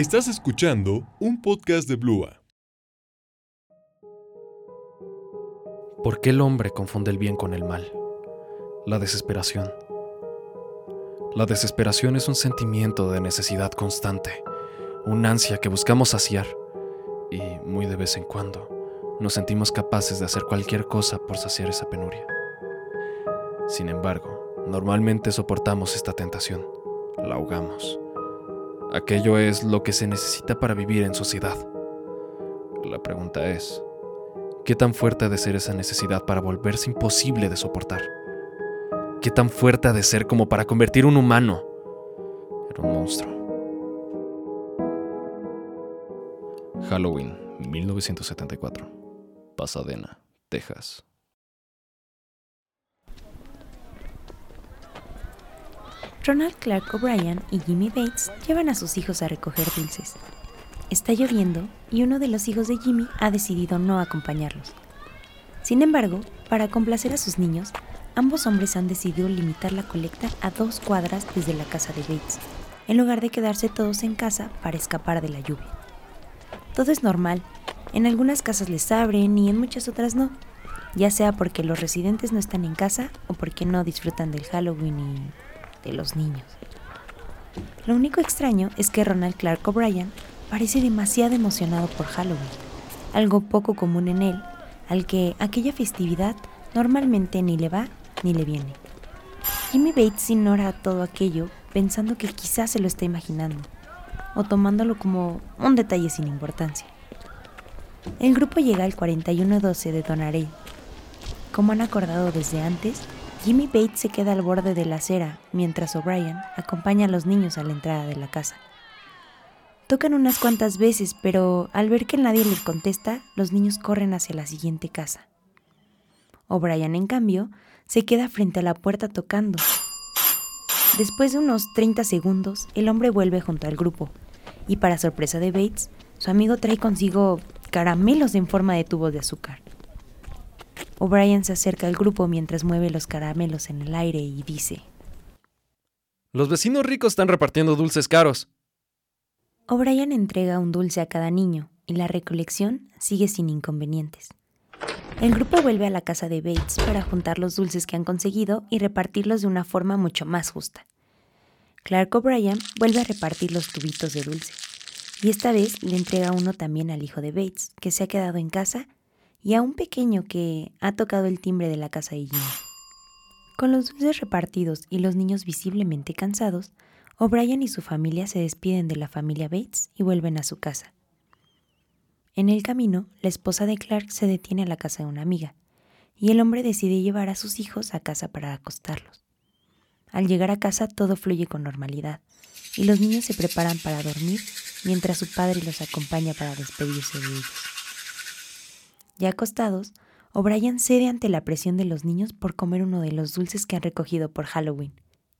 Estás escuchando un podcast de Blua. ¿Por qué el hombre confunde el bien con el mal? La desesperación. La desesperación es un sentimiento de necesidad constante, un ansia que buscamos saciar y, muy de vez en cuando, nos sentimos capaces de hacer cualquier cosa por saciar esa penuria. Sin embargo, normalmente soportamos esta tentación, la ahogamos. Aquello es lo que se necesita para vivir en sociedad. La pregunta es, ¿qué tan fuerte ha de ser esa necesidad para volverse imposible de soportar? ¿Qué tan fuerte ha de ser como para convertir un humano en un monstruo? Halloween, 1974. Pasadena, Texas. Ronald Clark O'Brien y Jimmy Bates llevan a sus hijos a recoger dulces. Está lloviendo y uno de los hijos de Jimmy ha decidido no acompañarlos. Sin embargo, para complacer a sus niños, ambos hombres han decidido limitar la colecta a dos cuadras desde la casa de Bates, en lugar de quedarse todos en casa para escapar de la lluvia. Todo es normal, en algunas casas les abren y en muchas otras no, ya sea porque los residentes no están en casa o porque no disfrutan del Halloween y de los niños. Lo único extraño es que Ronald Clark O'Brien parece demasiado emocionado por Halloween, algo poco común en él, al que aquella festividad normalmente ni le va ni le viene. Jimmy Bates ignora todo aquello pensando que quizás se lo está imaginando, o tomándolo como un detalle sin importancia. El grupo llega al 4112 de Donarey. Como han acordado desde antes, Jimmy Bates se queda al borde de la acera mientras O'Brien acompaña a los niños a la entrada de la casa. Tocan unas cuantas veces, pero al ver que nadie les contesta, los niños corren hacia la siguiente casa. O'Brien, en cambio, se queda frente a la puerta tocando. Después de unos 30 segundos, el hombre vuelve junto al grupo, y para sorpresa de Bates, su amigo trae consigo caramelos en forma de tubos de azúcar. O'Brien se acerca al grupo mientras mueve los caramelos en el aire y dice, Los vecinos ricos están repartiendo dulces caros. O'Brien entrega un dulce a cada niño y la recolección sigue sin inconvenientes. El grupo vuelve a la casa de Bates para juntar los dulces que han conseguido y repartirlos de una forma mucho más justa. Clark O'Brien vuelve a repartir los tubitos de dulce, y esta vez le entrega uno también al hijo de Bates, que se ha quedado en casa y a un pequeño que ha tocado el timbre de la casa de Jimmy. Con los dulces repartidos y los niños visiblemente cansados, O'Brien y su familia se despiden de la familia Bates y vuelven a su casa. En el camino, la esposa de Clark se detiene a la casa de una amiga, y el hombre decide llevar a sus hijos a casa para acostarlos. Al llegar a casa todo fluye con normalidad, y los niños se preparan para dormir mientras su padre los acompaña para despedirse de ellos. Ya acostados, O'Brien cede ante la presión de los niños por comer uno de los dulces que han recogido por Halloween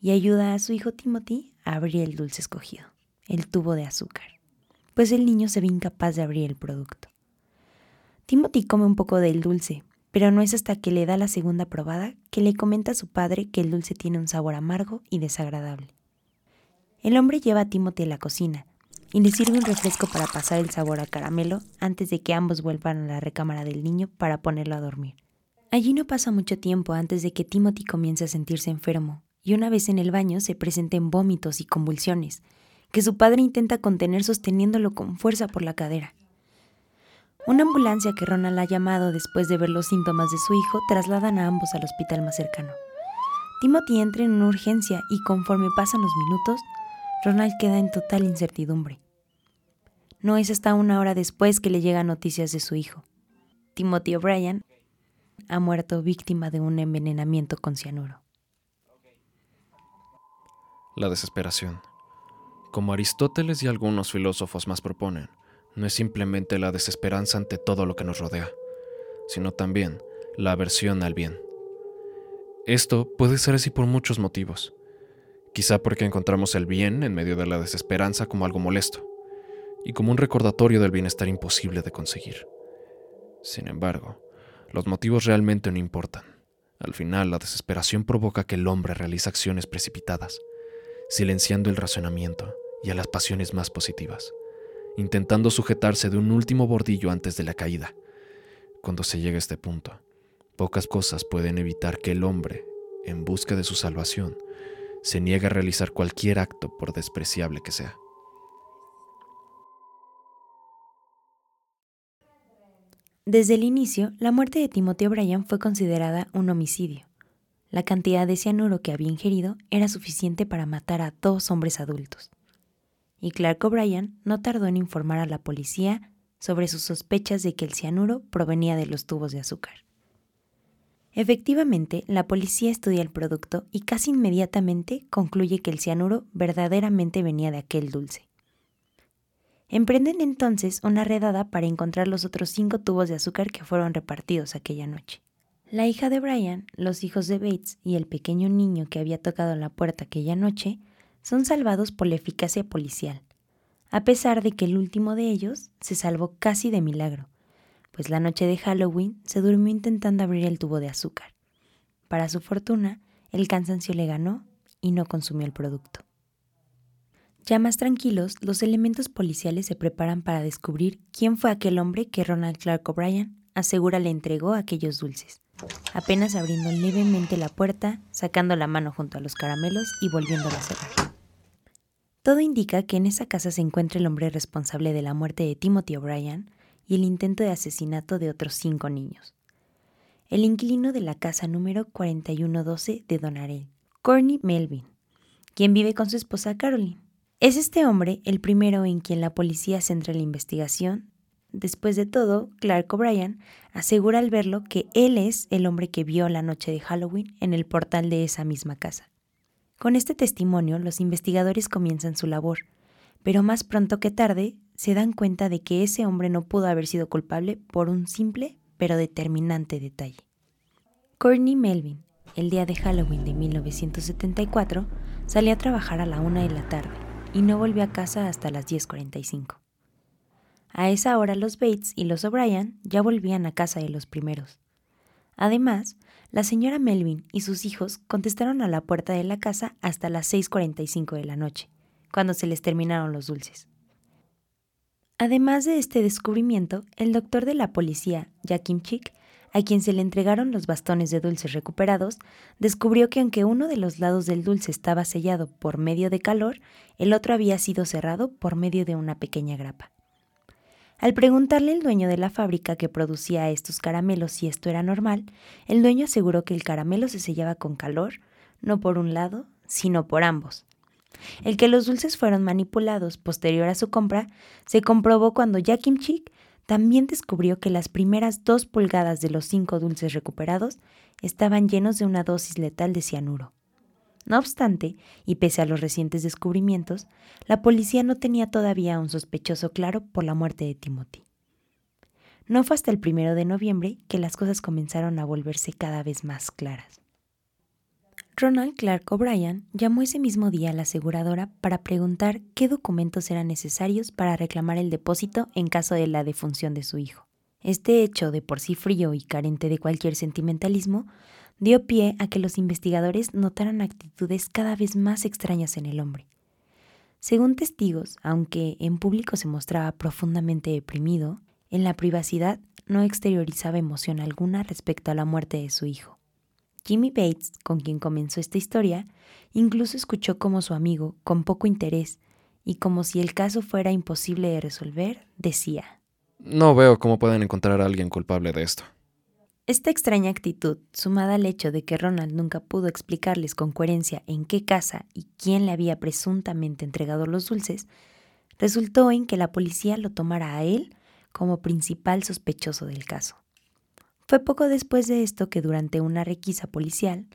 y ayuda a su hijo Timothy a abrir el dulce escogido, el tubo de azúcar, pues el niño se ve incapaz de abrir el producto. Timothy come un poco del dulce, pero no es hasta que le da la segunda probada que le comenta a su padre que el dulce tiene un sabor amargo y desagradable. El hombre lleva a Timothy a la cocina, y le sirve un refresco para pasar el sabor a caramelo antes de que ambos vuelvan a la recámara del niño para ponerlo a dormir. Allí no pasa mucho tiempo antes de que Timothy comience a sentirse enfermo, y una vez en el baño se presenten vómitos y convulsiones, que su padre intenta contener sosteniéndolo con fuerza por la cadera. Una ambulancia que Ronald ha llamado después de ver los síntomas de su hijo trasladan a ambos al hospital más cercano. Timothy entra en una urgencia y conforme pasan los minutos, Ronald queda en total incertidumbre. No es hasta una hora después que le llegan noticias de su hijo. Timothy O'Brien ha muerto víctima de un envenenamiento con cianuro. La desesperación. Como Aristóteles y algunos filósofos más proponen, no es simplemente la desesperanza ante todo lo que nos rodea, sino también la aversión al bien. Esto puede ser así por muchos motivos quizá porque encontramos el bien en medio de la desesperanza como algo molesto, y como un recordatorio del bienestar imposible de conseguir. Sin embargo, los motivos realmente no importan. Al final, la desesperación provoca que el hombre realice acciones precipitadas, silenciando el razonamiento y a las pasiones más positivas, intentando sujetarse de un último bordillo antes de la caída. Cuando se llega a este punto, pocas cosas pueden evitar que el hombre, en busca de su salvación, se niegue a realizar cualquier acto por despreciable que sea. Desde el inicio, la muerte de Timothy O'Brien fue considerada un homicidio. La cantidad de cianuro que había ingerido era suficiente para matar a dos hombres adultos. Y Clark O'Brien no tardó en informar a la policía sobre sus sospechas de que el cianuro provenía de los tubos de azúcar. Efectivamente, la policía estudia el producto y casi inmediatamente concluye que el cianuro verdaderamente venía de aquel dulce. Emprenden entonces una redada para encontrar los otros cinco tubos de azúcar que fueron repartidos aquella noche. La hija de Brian, los hijos de Bates y el pequeño niño que había tocado la puerta aquella noche son salvados por la eficacia policial, a pesar de que el último de ellos se salvó casi de milagro, pues la noche de Halloween se durmió intentando abrir el tubo de azúcar. Para su fortuna, el cansancio le ganó y no consumió el producto. Ya más tranquilos, los elementos policiales se preparan para descubrir quién fue aquel hombre que Ronald Clark O'Brien asegura le entregó aquellos dulces, apenas abriendo levemente la puerta, sacando la mano junto a los caramelos y volviéndola a cerrar. Todo indica que en esa casa se encuentra el hombre responsable de la muerte de Timothy O'Brien y el intento de asesinato de otros cinco niños. El inquilino de la casa número 4112 de Donarell, Courtney Melvin, quien vive con su esposa Caroline. Es este hombre el primero en quien la policía centra la investigación. Después de todo, Clark O'Brien asegura al verlo que él es el hombre que vio la noche de Halloween en el portal de esa misma casa. Con este testimonio, los investigadores comienzan su labor, pero más pronto que tarde se dan cuenta de que ese hombre no pudo haber sido culpable por un simple pero determinante detalle. Courtney Melvin, el día de Halloween de 1974, salió a trabajar a la una de la tarde y no volvió a casa hasta las 10.45. A esa hora los Bates y los O'Brien ya volvían a casa de los primeros. Además, la señora Melvin y sus hijos contestaron a la puerta de la casa hasta las 6.45 de la noche, cuando se les terminaron los dulces. Además de este descubrimiento, el doctor de la policía, Jakim Chick, a quien se le entregaron los bastones de dulces recuperados, descubrió que aunque uno de los lados del dulce estaba sellado por medio de calor, el otro había sido cerrado por medio de una pequeña grapa. Al preguntarle al dueño de la fábrica que producía estos caramelos si esto era normal, el dueño aseguró que el caramelo se sellaba con calor, no por un lado, sino por ambos. El que los dulces fueron manipulados posterior a su compra se comprobó cuando Jakim Chick también descubrió que las primeras dos pulgadas de los cinco dulces recuperados estaban llenos de una dosis letal de cianuro. No obstante, y pese a los recientes descubrimientos, la policía no tenía todavía un sospechoso claro por la muerte de Timothy. No fue hasta el primero de noviembre que las cosas comenzaron a volverse cada vez más claras. Ronald Clark O'Brien llamó ese mismo día a la aseguradora para preguntar qué documentos eran necesarios para reclamar el depósito en caso de la defunción de su hijo. Este hecho, de por sí frío y carente de cualquier sentimentalismo, dio pie a que los investigadores notaran actitudes cada vez más extrañas en el hombre. Según testigos, aunque en público se mostraba profundamente deprimido, en la privacidad no exteriorizaba emoción alguna respecto a la muerte de su hijo. Jimmy Bates, con quien comenzó esta historia, incluso escuchó como su amigo, con poco interés, y como si el caso fuera imposible de resolver, decía, No veo cómo pueden encontrar a alguien culpable de esto. Esta extraña actitud, sumada al hecho de que Ronald nunca pudo explicarles con coherencia en qué casa y quién le había presuntamente entregado los dulces, resultó en que la policía lo tomara a él como principal sospechoso del caso. Fue poco después de esto que durante una requisa policial,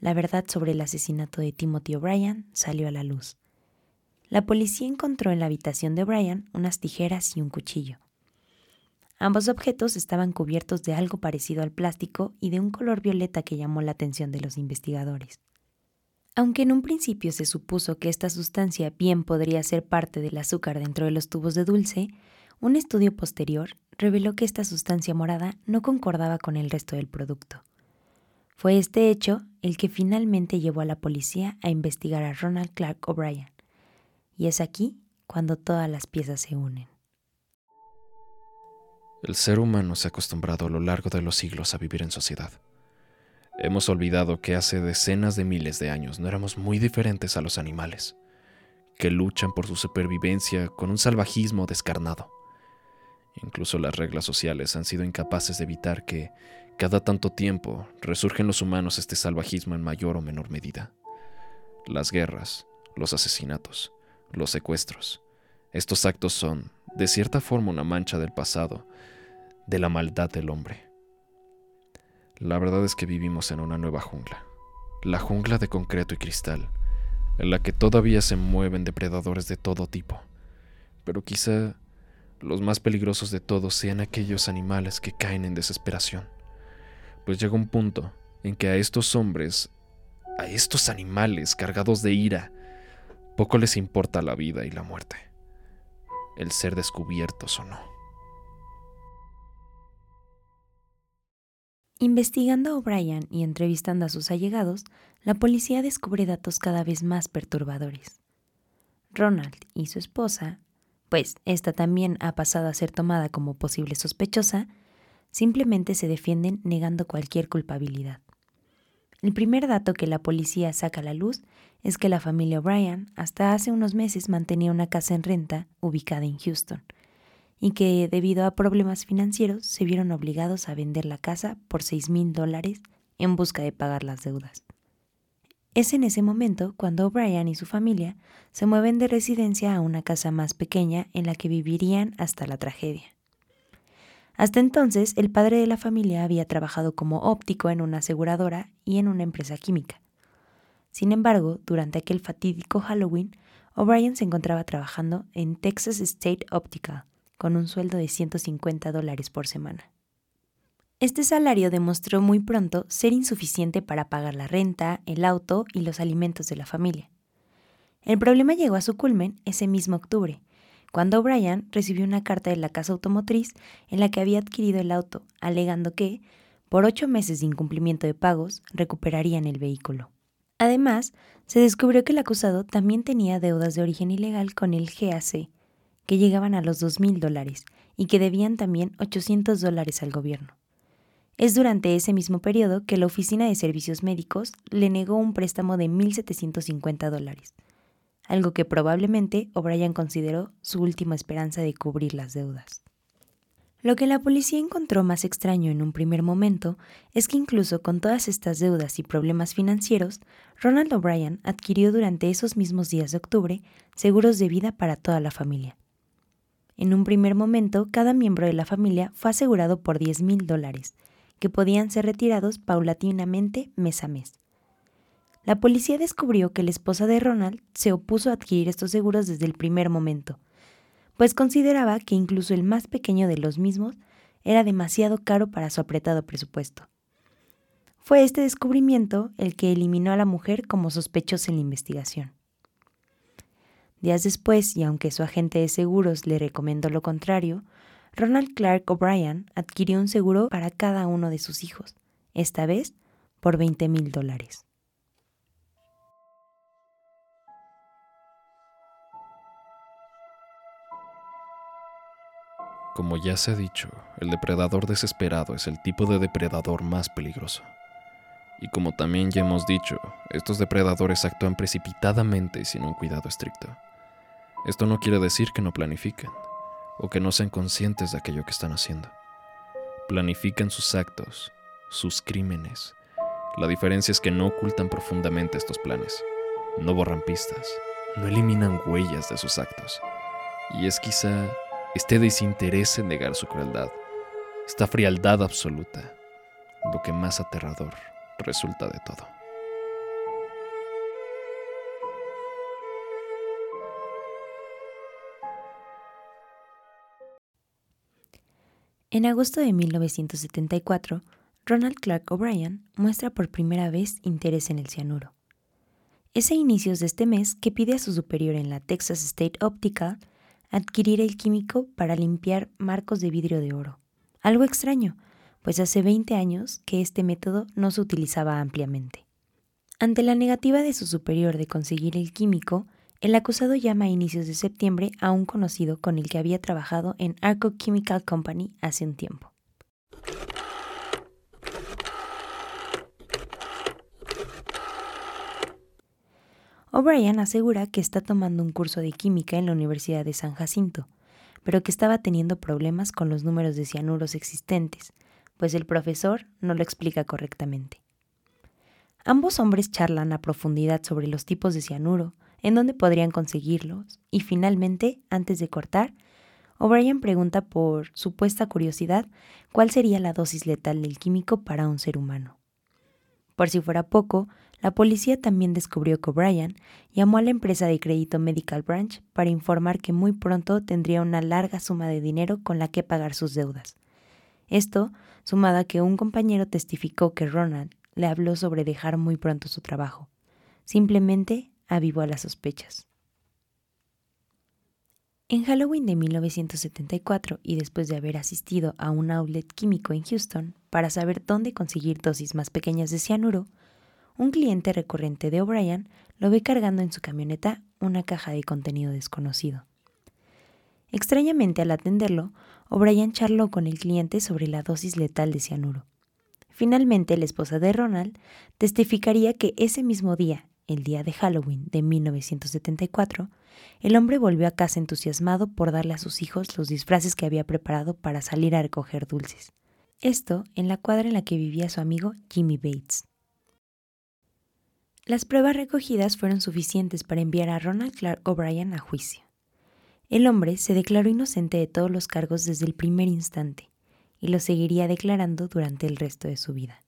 la verdad sobre el asesinato de Timothy O'Brien salió a la luz. La policía encontró en la habitación de O'Brien unas tijeras y un cuchillo. Ambos objetos estaban cubiertos de algo parecido al plástico y de un color violeta que llamó la atención de los investigadores. Aunque en un principio se supuso que esta sustancia bien podría ser parte del azúcar dentro de los tubos de dulce, un estudio posterior reveló que esta sustancia morada no concordaba con el resto del producto. Fue este hecho el que finalmente llevó a la policía a investigar a Ronald Clark O'Brien. Y es aquí cuando todas las piezas se unen. El ser humano se ha acostumbrado a lo largo de los siglos a vivir en sociedad. Hemos olvidado que hace decenas de miles de años no éramos muy diferentes a los animales, que luchan por su supervivencia con un salvajismo descarnado. Incluso las reglas sociales han sido incapaces de evitar que, cada tanto tiempo, resurgen los humanos este salvajismo en mayor o menor medida. Las guerras, los asesinatos, los secuestros, estos actos son, de cierta forma, una mancha del pasado de la maldad del hombre. La verdad es que vivimos en una nueva jungla, la jungla de concreto y cristal, en la que todavía se mueven depredadores de todo tipo, pero quizá los más peligrosos de todos sean aquellos animales que caen en desesperación, pues llega un punto en que a estos hombres, a estos animales cargados de ira, poco les importa la vida y la muerte, el ser descubiertos o no. Investigando a O'Brien y entrevistando a sus allegados, la policía descubre datos cada vez más perturbadores. Ronald y su esposa, pues esta también ha pasado a ser tomada como posible sospechosa, simplemente se defienden negando cualquier culpabilidad. El primer dato que la policía saca a la luz es que la familia O'Brien hasta hace unos meses mantenía una casa en renta ubicada en Houston, y que debido a problemas financieros se vieron obligados a vender la casa por 6 mil dólares en busca de pagar las deudas. Es en ese momento cuando O'Brien y su familia se mueven de residencia a una casa más pequeña en la que vivirían hasta la tragedia. Hasta entonces, el padre de la familia había trabajado como óptico en una aseguradora y en una empresa química. Sin embargo, durante aquel fatídico Halloween, O'Brien se encontraba trabajando en Texas State Optical, con un sueldo de 150 dólares por semana. Este salario demostró muy pronto ser insuficiente para pagar la renta, el auto y los alimentos de la familia. El problema llegó a su culmen ese mismo octubre, cuando O'Brien recibió una carta de la casa automotriz en la que había adquirido el auto, alegando que, por ocho meses de incumplimiento de pagos, recuperarían el vehículo. Además, se descubrió que el acusado también tenía deudas de origen ilegal con el GAC, que llegaban a los dos mil dólares y que debían también 800 dólares al gobierno. Es durante ese mismo periodo que la Oficina de Servicios Médicos le negó un préstamo de 1.750 dólares, algo que probablemente O'Brien consideró su última esperanza de cubrir las deudas. Lo que la policía encontró más extraño en un primer momento es que incluso con todas estas deudas y problemas financieros, Ronald O'Brien adquirió durante esos mismos días de octubre seguros de vida para toda la familia. En un primer momento, cada miembro de la familia fue asegurado por 10 mil dólares, que podían ser retirados paulatinamente mes a mes. La policía descubrió que la esposa de Ronald se opuso a adquirir estos seguros desde el primer momento, pues consideraba que incluso el más pequeño de los mismos era demasiado caro para su apretado presupuesto. Fue este descubrimiento el que eliminó a la mujer como sospechosa en la investigación. Días después, y aunque su agente de seguros le recomendó lo contrario, Ronald Clark O'Brien adquirió un seguro para cada uno de sus hijos, esta vez por 20 mil dólares. Como ya se ha dicho, el depredador desesperado es el tipo de depredador más peligroso. Y como también ya hemos dicho, estos depredadores actúan precipitadamente y sin un cuidado estricto. Esto no quiere decir que no planifiquen o que no sean conscientes de aquello que están haciendo. Planifican sus actos, sus crímenes. La diferencia es que no ocultan profundamente estos planes, no borran pistas, no eliminan huellas de sus actos. Y es quizá este desinterés en negar su crueldad, esta frialdad absoluta, lo que más aterrador resulta de todo. En agosto de 1974, Ronald Clark O'Brien muestra por primera vez interés en el cianuro. Es a inicios de este mes que pide a su superior en la Texas State Optical adquirir el químico para limpiar marcos de vidrio de oro. Algo extraño, pues hace 20 años que este método no se utilizaba ampliamente. Ante la negativa de su superior de conseguir el químico, el acusado llama a inicios de septiembre a un conocido con el que había trabajado en Arco Chemical Company hace un tiempo. O'Brien asegura que está tomando un curso de química en la Universidad de San Jacinto, pero que estaba teniendo problemas con los números de cianuros existentes, pues el profesor no lo explica correctamente. Ambos hombres charlan a profundidad sobre los tipos de cianuro, en dónde podrían conseguirlos y finalmente, antes de cortar, O'Brien pregunta por supuesta curiosidad cuál sería la dosis letal del químico para un ser humano. Por si fuera poco, la policía también descubrió que O'Brien llamó a la empresa de crédito Medical Branch para informar que muy pronto tendría una larga suma de dinero con la que pagar sus deudas. Esto, sumado a que un compañero testificó que Ronald le habló sobre dejar muy pronto su trabajo. Simplemente avivó las sospechas. En Halloween de 1974 y después de haber asistido a un outlet químico en Houston para saber dónde conseguir dosis más pequeñas de cianuro, un cliente recurrente de O'Brien lo ve cargando en su camioneta una caja de contenido desconocido. Extrañamente al atenderlo, O'Brien charló con el cliente sobre la dosis letal de cianuro. Finalmente, la esposa de Ronald testificaría que ese mismo día, el día de Halloween de 1974, el hombre volvió a casa entusiasmado por darle a sus hijos los disfraces que había preparado para salir a recoger dulces. Esto en la cuadra en la que vivía su amigo Jimmy Bates. Las pruebas recogidas fueron suficientes para enviar a Ronald Clark O'Brien a juicio. El hombre se declaró inocente de todos los cargos desde el primer instante y lo seguiría declarando durante el resto de su vida.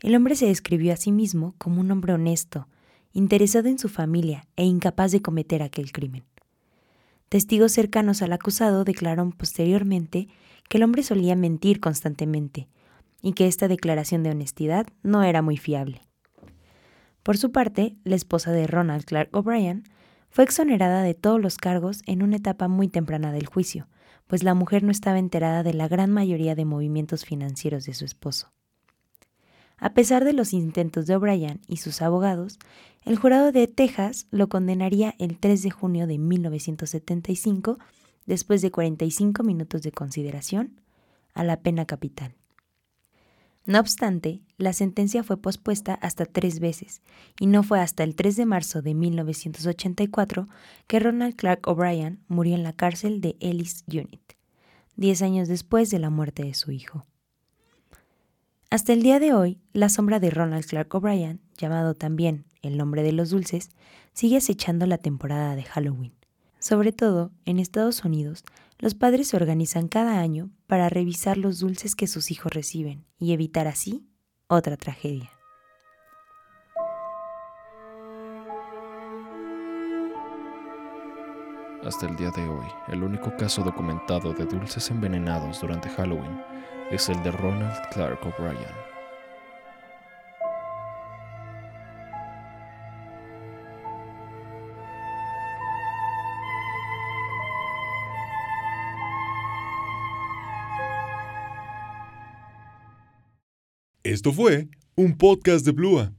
El hombre se describió a sí mismo como un hombre honesto, interesado en su familia e incapaz de cometer aquel crimen. Testigos cercanos al acusado declararon posteriormente que el hombre solía mentir constantemente y que esta declaración de honestidad no era muy fiable. Por su parte, la esposa de Ronald Clark O'Brien fue exonerada de todos los cargos en una etapa muy temprana del juicio, pues la mujer no estaba enterada de la gran mayoría de movimientos financieros de su esposo. A pesar de los intentos de O'Brien y sus abogados, el jurado de Texas lo condenaría el 3 de junio de 1975, después de 45 minutos de consideración, a la pena capital. No obstante, la sentencia fue pospuesta hasta tres veces, y no fue hasta el 3 de marzo de 1984 que Ronald Clark O'Brien murió en la cárcel de Ellis Unit, diez años después de la muerte de su hijo. Hasta el día de hoy, la sombra de Ronald Clark O'Brien, llamado también el nombre de los dulces, sigue acechando la temporada de Halloween. Sobre todo, en Estados Unidos, los padres se organizan cada año para revisar los dulces que sus hijos reciben y evitar así otra tragedia. Hasta el día de hoy, el único caso documentado de dulces envenenados durante Halloween es el de Ronald Clark O'Brien. Esto fue un podcast de Blua.